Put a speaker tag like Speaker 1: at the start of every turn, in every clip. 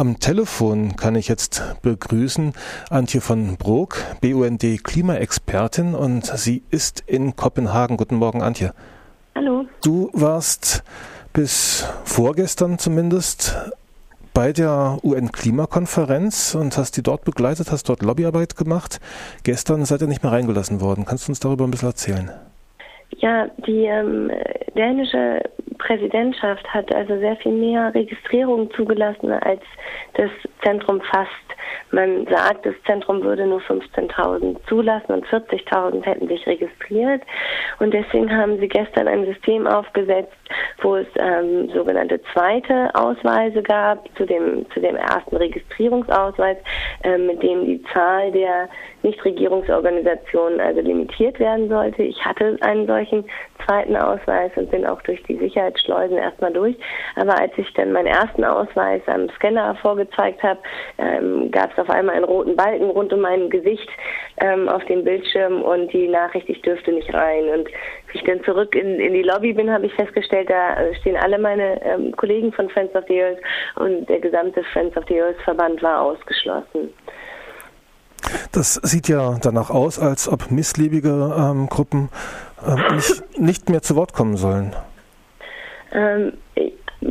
Speaker 1: Am Telefon kann ich jetzt begrüßen Antje von Brok, BUND Klimaexpertin und sie ist in Kopenhagen. Guten Morgen, Antje.
Speaker 2: Hallo.
Speaker 1: Du warst bis vorgestern zumindest bei der UN-Klimakonferenz und hast die dort begleitet, hast dort Lobbyarbeit gemacht. Gestern seid ihr nicht mehr reingelassen worden. Kannst du uns darüber ein bisschen erzählen?
Speaker 2: Ja, die ähm, dänische Präsidentschaft hat also sehr viel mehr Registrierung zugelassen, als das Zentrum fasst. Man sagt, das Zentrum würde nur 15.000 zulassen und 40.000 hätten sich registriert. Und deswegen haben sie gestern ein System aufgesetzt, wo es ähm, sogenannte zweite Ausweise gab zu dem, zu dem ersten Registrierungsausweis, äh, mit dem die Zahl der Nichtregierungsorganisationen also limitiert werden sollte. Ich hatte einen solchen zweiten Ausweis und bin auch durch die Sicherheitsschleusen erstmal durch. Aber als ich dann meinen ersten Ausweis am Scanner vorgezeigt habe, ähm, gab es auf einmal einen roten Balken rund um mein Gesicht ähm, auf dem Bildschirm und die Nachricht, ich dürfte nicht rein. Und ich dann zurück in, in die Lobby bin, habe ich festgestellt, da stehen alle meine ähm, Kollegen von Friends of the Earth und der gesamte Friends of the Earth Verband war ausgeschlossen.
Speaker 1: Das sieht ja danach aus, als ob missliebige ähm, Gruppen ähm, nicht, nicht mehr zu Wort kommen sollen.
Speaker 2: Ähm,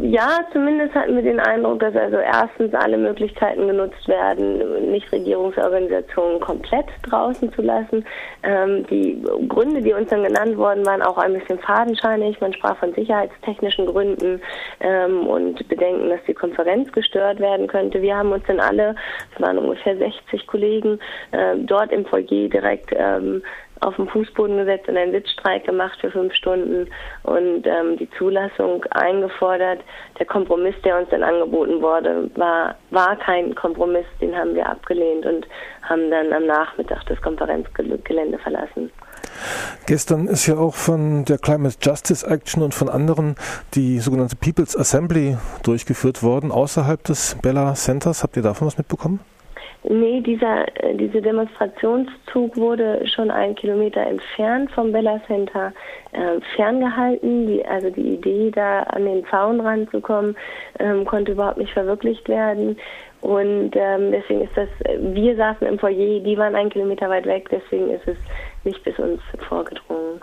Speaker 2: ja, zumindest hatten wir den Eindruck, dass also erstens alle Möglichkeiten genutzt werden, Nichtregierungsorganisationen komplett draußen zu lassen. Ähm, die Gründe, die uns dann genannt worden waren, auch ein bisschen fadenscheinig. Man sprach von sicherheitstechnischen Gründen ähm, und Bedenken, dass die Konferenz gestört werden könnte. Wir haben uns dann alle, es waren ungefähr 60 Kollegen, äh, dort im Foyer direkt ähm, auf den Fußboden gesetzt und einen Sitzstreik gemacht für fünf Stunden und ähm, die Zulassung eingefordert. Der Kompromiss, der uns dann angeboten wurde, war, war kein Kompromiss, den haben wir abgelehnt und haben dann am Nachmittag das Konferenzgelände verlassen.
Speaker 1: Gestern ist ja auch von der Climate Justice Action und von anderen die sogenannte People's Assembly durchgeführt worden, außerhalb des Bella Centers. Habt ihr davon was mitbekommen?
Speaker 2: Nee, dieser, äh, dieser Demonstrationszug wurde schon einen Kilometer entfernt vom Bella Center äh, ferngehalten. Die, also die Idee, da an den Zaun ranzukommen, ähm, konnte überhaupt nicht verwirklicht werden. Und ähm, deswegen ist das, wir saßen im Foyer, die waren einen Kilometer weit weg, deswegen ist es nicht bis uns vorgedrungen.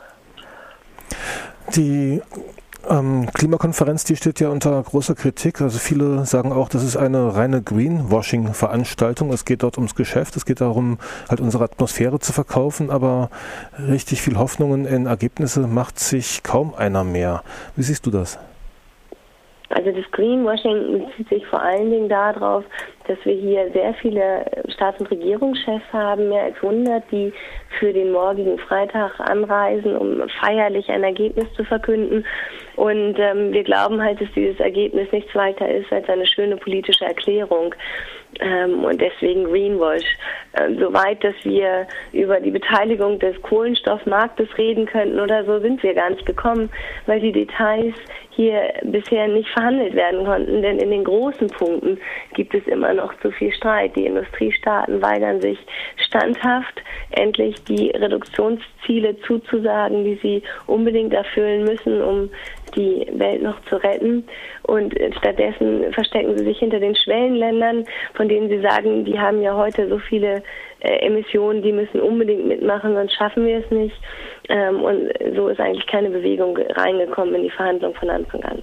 Speaker 1: Die ähm, Klimakonferenz, die steht ja unter großer Kritik. Also viele sagen auch, das ist eine reine Greenwashing-Veranstaltung. Es geht dort ums Geschäft, es geht darum, halt unsere Atmosphäre zu verkaufen, aber richtig viel Hoffnungen in Ergebnisse macht sich kaum einer mehr. Wie siehst du das?
Speaker 2: Also das Greenwashing bezieht sich vor allen Dingen darauf, dass wir hier sehr viele Staats- und Regierungschefs haben, mehr als 100, die für den morgigen Freitag anreisen, um feierlich ein Ergebnis zu verkünden. Und ähm, wir glauben halt, dass dieses Ergebnis nichts weiter ist als eine schöne politische Erklärung. Ähm, und deswegen Greenwash. Ähm, Soweit, dass wir über die Beteiligung des Kohlenstoffmarktes reden könnten oder so, sind wir gar nicht gekommen, weil die Details hier bisher nicht verhandelt werden konnten. Denn in den großen Punkten gibt es immer noch zu viel Streit. Die Industriestaaten weigern sich standhaft, endlich die Reduktionsziele zuzusagen, die sie unbedingt erfüllen müssen, um die Welt noch zu retten. Und stattdessen verstecken sie sich hinter den Schwellenländern, von denen sie sagen, die haben ja heute so viele äh, Emissionen, die müssen unbedingt mitmachen, sonst schaffen wir es nicht. Ähm, und so ist eigentlich keine Bewegung reingekommen in die Verhandlung von Anfang an.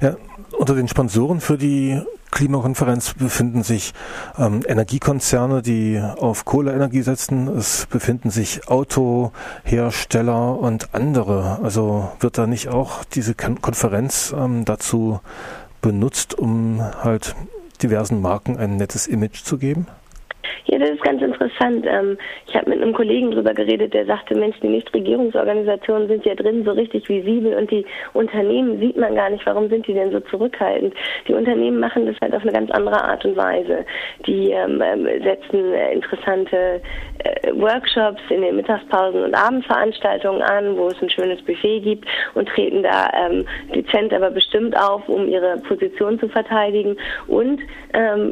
Speaker 1: Ja, unter den Sponsoren für die Klimakonferenz befinden sich ähm, Energiekonzerne, die auf Kohleenergie setzen. Es befinden sich Autohersteller und andere. Also wird da nicht auch diese Konferenz ähm, dazu benutzt, um halt diversen Marken ein nettes Image zu geben?
Speaker 2: Ja, das ist ganz interessant. Ähm, ich habe mit einem Kollegen drüber geredet, der sagte, Mensch, die Nichtregierungsorganisationen sind ja drin so richtig visibel und die Unternehmen sieht man gar nicht. Warum sind die denn so zurückhaltend? Die Unternehmen machen das halt auf eine ganz andere Art und Weise. Die ähm, ähm setzen äh, interessante äh, Workshops in den Mittagspausen und Abendveranstaltungen an, wo es ein schönes Buffet gibt und treten da dezent, aber bestimmt auf, um ihre Position zu verteidigen. Und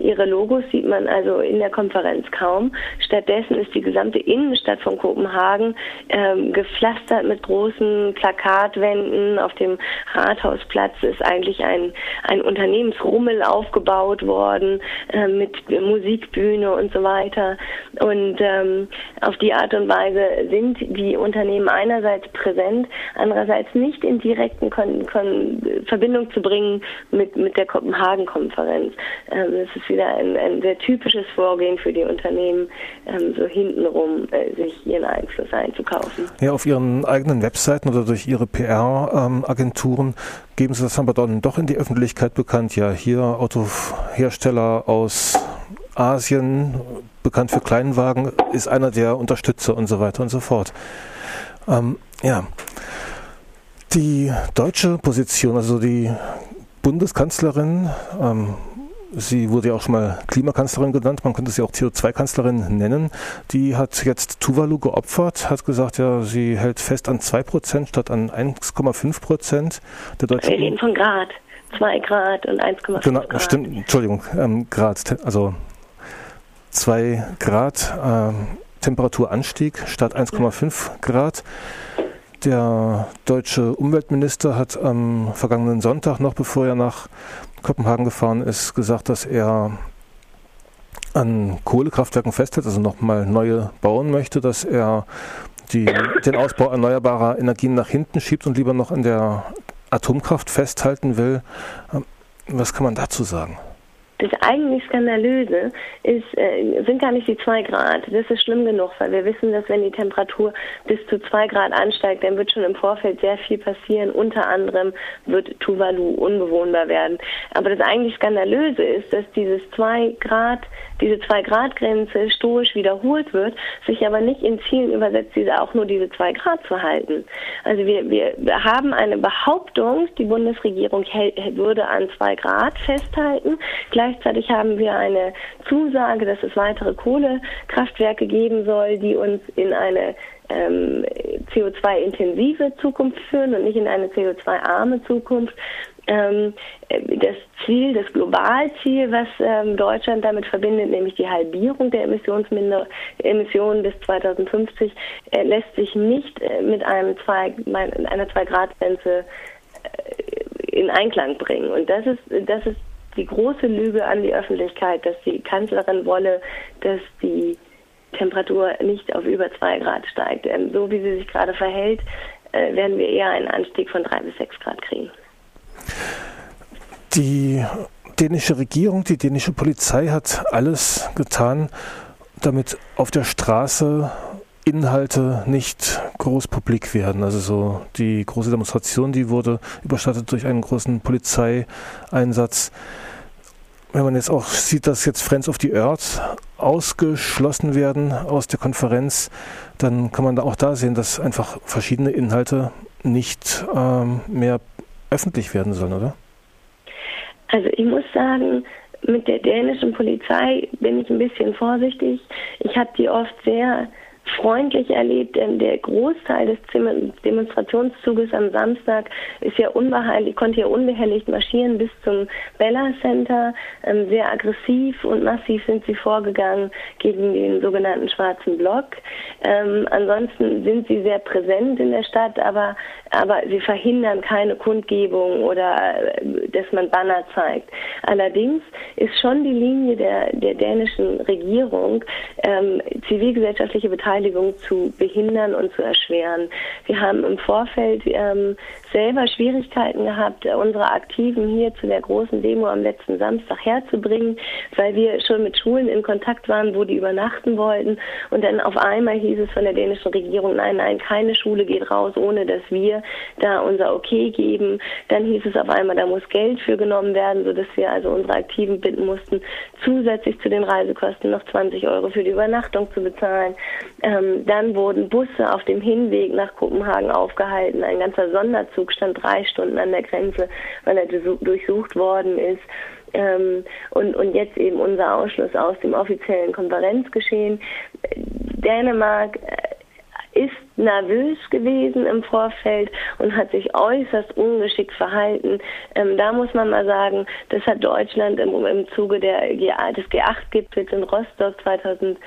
Speaker 2: ihre Logos sieht man also in der Konferenz kaum. Stattdessen ist die gesamte Innenstadt von Kopenhagen ähm, gepflastert mit großen Plakatwänden. Auf dem Rathausplatz ist eigentlich ein, ein Unternehmensrummel aufgebaut worden äh, mit Musikbühne und so weiter. Und ähm, auf die Art und Weise sind die Unternehmen einerseits präsent, andererseits nicht in direkten Kon Kon Verbindung zu bringen mit, mit der Kopenhagen-Konferenz. Ähm, das ist wieder ein, ein, sehr typisches Vorgehen für die Unternehmen, ähm, so hintenrum äh, sich ihren Einfluss einzukaufen.
Speaker 1: Ja, auf ihren eigenen Webseiten oder durch ihre PR-Agenturen geben sie das aber dann doch in die Öffentlichkeit bekannt. Ja, hier Autohersteller aus Asien, bekannt für Kleinwagen, ist einer der Unterstützer und so weiter und so fort. Ähm, ja, die deutsche Position, also die Bundeskanzlerin, ähm, sie wurde ja auch schon mal Klimakanzlerin genannt, man könnte sie auch CO2-Kanzlerin nennen, die hat jetzt Tuvalu geopfert, hat gesagt, ja, sie hält fest an 2% statt an 1,5 Prozent
Speaker 2: der deutschen. Wir reden von Grad. 2 Grad und 1,5 genau, Grad.
Speaker 1: Stimmt, Entschuldigung, ähm, Grad, also 2 Grad ähm, Temperaturanstieg statt 1,5 Grad. Der deutsche Umweltminister hat am vergangenen Sonntag, noch bevor er nach Kopenhagen gefahren ist, gesagt, dass er an Kohlekraftwerken festhält, also nochmal neue bauen möchte, dass er die, den Ausbau erneuerbarer Energien nach hinten schiebt und lieber noch an der Atomkraft festhalten will. Was kann man dazu sagen?
Speaker 2: Das eigentlich Skandalöse ist, äh, sind gar nicht die zwei Grad. Das ist schlimm genug, weil wir wissen, dass wenn die Temperatur bis zu zwei Grad ansteigt, dann wird schon im Vorfeld sehr viel passieren. Unter anderem wird Tuvalu unbewohnbar werden. Aber das eigentlich Skandalöse ist, dass dieses zwei Grad, diese zwei Grad Grenze historisch wiederholt wird, sich aber nicht in Zielen übersetzt, diese auch nur diese zwei Grad zu halten. Also wir, wir, haben eine Behauptung, die Bundesregierung würde an zwei Grad festhalten. Gleich Gleichzeitig haben wir eine Zusage, dass es weitere Kohlekraftwerke geben soll, die uns in eine ähm, CO2-intensive Zukunft führen und nicht in eine CO2-arme Zukunft. Ähm, das Ziel, das Globalziel, was ähm, Deutschland damit verbindet, nämlich die Halbierung der Emissionen bis 2050, äh, lässt sich nicht äh, mit einem zwei, einer Zwei-Grad-Grenze äh, in Einklang bringen. Und das ist, das ist die große Lüge an die Öffentlichkeit, dass die Kanzlerin wolle, dass die Temperatur nicht auf über zwei Grad steigt. Ähm, so wie sie sich gerade verhält, äh, werden wir eher einen Anstieg von drei bis sechs Grad kriegen.
Speaker 1: Die dänische Regierung, die dänische Polizei hat alles getan, damit auf der Straße Inhalte nicht groß publik werden. Also so die große Demonstration, die wurde überstattet durch einen großen Polizeieinsatz. Wenn man jetzt auch sieht, dass jetzt Friends of the Earth ausgeschlossen werden aus der Konferenz, dann kann man da auch da sehen, dass einfach verschiedene Inhalte nicht ähm, mehr öffentlich werden sollen, oder?
Speaker 2: Also ich muss sagen, mit der dänischen Polizei bin ich ein bisschen vorsichtig. Ich habe die oft sehr freundlich erlebt, denn der Großteil des Demonstrationszuges am Samstag ist ja unbehelligt, konnte ja unbehelligt marschieren bis zum Bella Center. Ähm, sehr aggressiv und massiv sind sie vorgegangen gegen den sogenannten Schwarzen Block. Ähm, ansonsten sind sie sehr präsent in der Stadt, aber, aber sie verhindern keine Kundgebung oder äh, dass man Banner zeigt. Allerdings ist schon die Linie der, der dänischen Regierung, ähm, zivilgesellschaftliche Beteiligung Beteiligung zu behindern und zu erschweren. Wir haben im Vorfeld ähm, selber Schwierigkeiten gehabt, unsere Aktiven hier zu der großen Demo am letzten Samstag herzubringen, weil wir schon mit Schulen in Kontakt waren, wo die übernachten wollten. Und dann auf einmal hieß es von der dänischen Regierung, nein, nein, keine Schule geht raus, ohne dass wir da unser Okay geben. Dann hieß es auf einmal, da muss Geld für genommen werden, sodass wir also unsere Aktiven bitten mussten, zusätzlich zu den Reisekosten noch 20 Euro für die Übernachtung zu bezahlen. Ähm, dann wurden Busse auf dem Hinweg nach Kopenhagen aufgehalten, ein ganzer Sonderzug stand drei Stunden an der Grenze, weil er durchsucht worden ist. Ähm, und, und jetzt eben unser Ausschluss aus dem offiziellen Konferenzgeschehen. Dänemark äh, ist nervös gewesen im Vorfeld und hat sich äußerst ungeschickt verhalten. Ähm, da muss man mal sagen, das hat Deutschland im, im Zuge der, des G8-Gipfels in Rostock 2000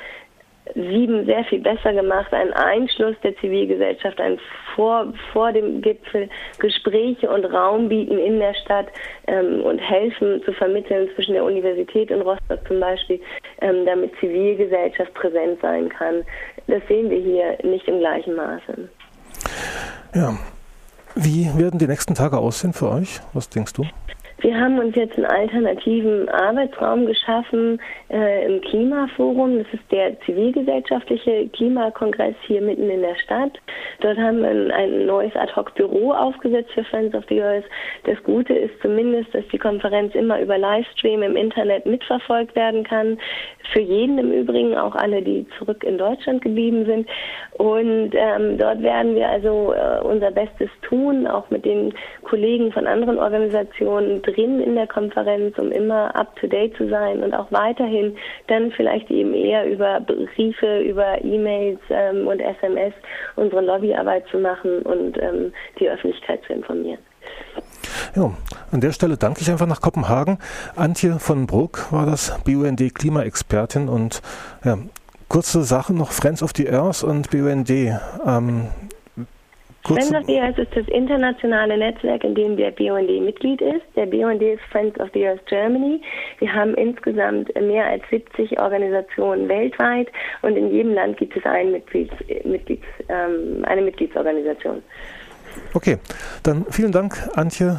Speaker 2: sieben sehr viel besser gemacht, ein Einschluss der Zivilgesellschaft, ein vor, vor dem Gipfel Gespräche und Raum bieten in der Stadt ähm, und helfen zu vermitteln zwischen der Universität in Rostock zum Beispiel, ähm, damit Zivilgesellschaft präsent sein kann. Das sehen wir hier nicht im gleichen Maße.
Speaker 1: Ja. Wie werden die nächsten Tage aussehen für euch? Was denkst du?
Speaker 2: Wir haben uns jetzt einen alternativen Arbeitsraum geschaffen äh, im Klimaforum. Das ist der zivilgesellschaftliche Klimakongress hier mitten in der Stadt. Dort haben wir ein, ein neues Ad-Hoc-Büro aufgesetzt für Friends of the Earth. Das Gute ist zumindest, dass die Konferenz immer über Livestream im Internet mitverfolgt werden kann. Für jeden im Übrigen, auch alle, die zurück in Deutschland geblieben sind. Und ähm, dort werden wir also äh, unser Bestes tun, auch mit den Kollegen von anderen Organisationen drin in der Konferenz, um immer up-to-date zu sein und auch weiterhin dann vielleicht eben eher über Briefe, über E-Mails ähm, und SMS unsere Lobbyarbeit zu machen und ähm, die Öffentlichkeit zu informieren.
Speaker 1: Ja, an der Stelle danke ich einfach nach Kopenhagen. Antje von Bruck war das, BUND Klimaexpertin und ja, kurze Sachen noch Friends of the Earth und BUND. Ähm,
Speaker 2: Friends of the Earth ist das internationale Netzwerk, in dem der BUND Mitglied ist. Der BUND ist Friends of the Earth Germany. Wir haben insgesamt mehr als 70 Organisationen weltweit und in jedem Land gibt es ein Mitglieds, Mitglieds, ähm, eine Mitgliedsorganisation.
Speaker 1: Okay, dann vielen Dank, Antje.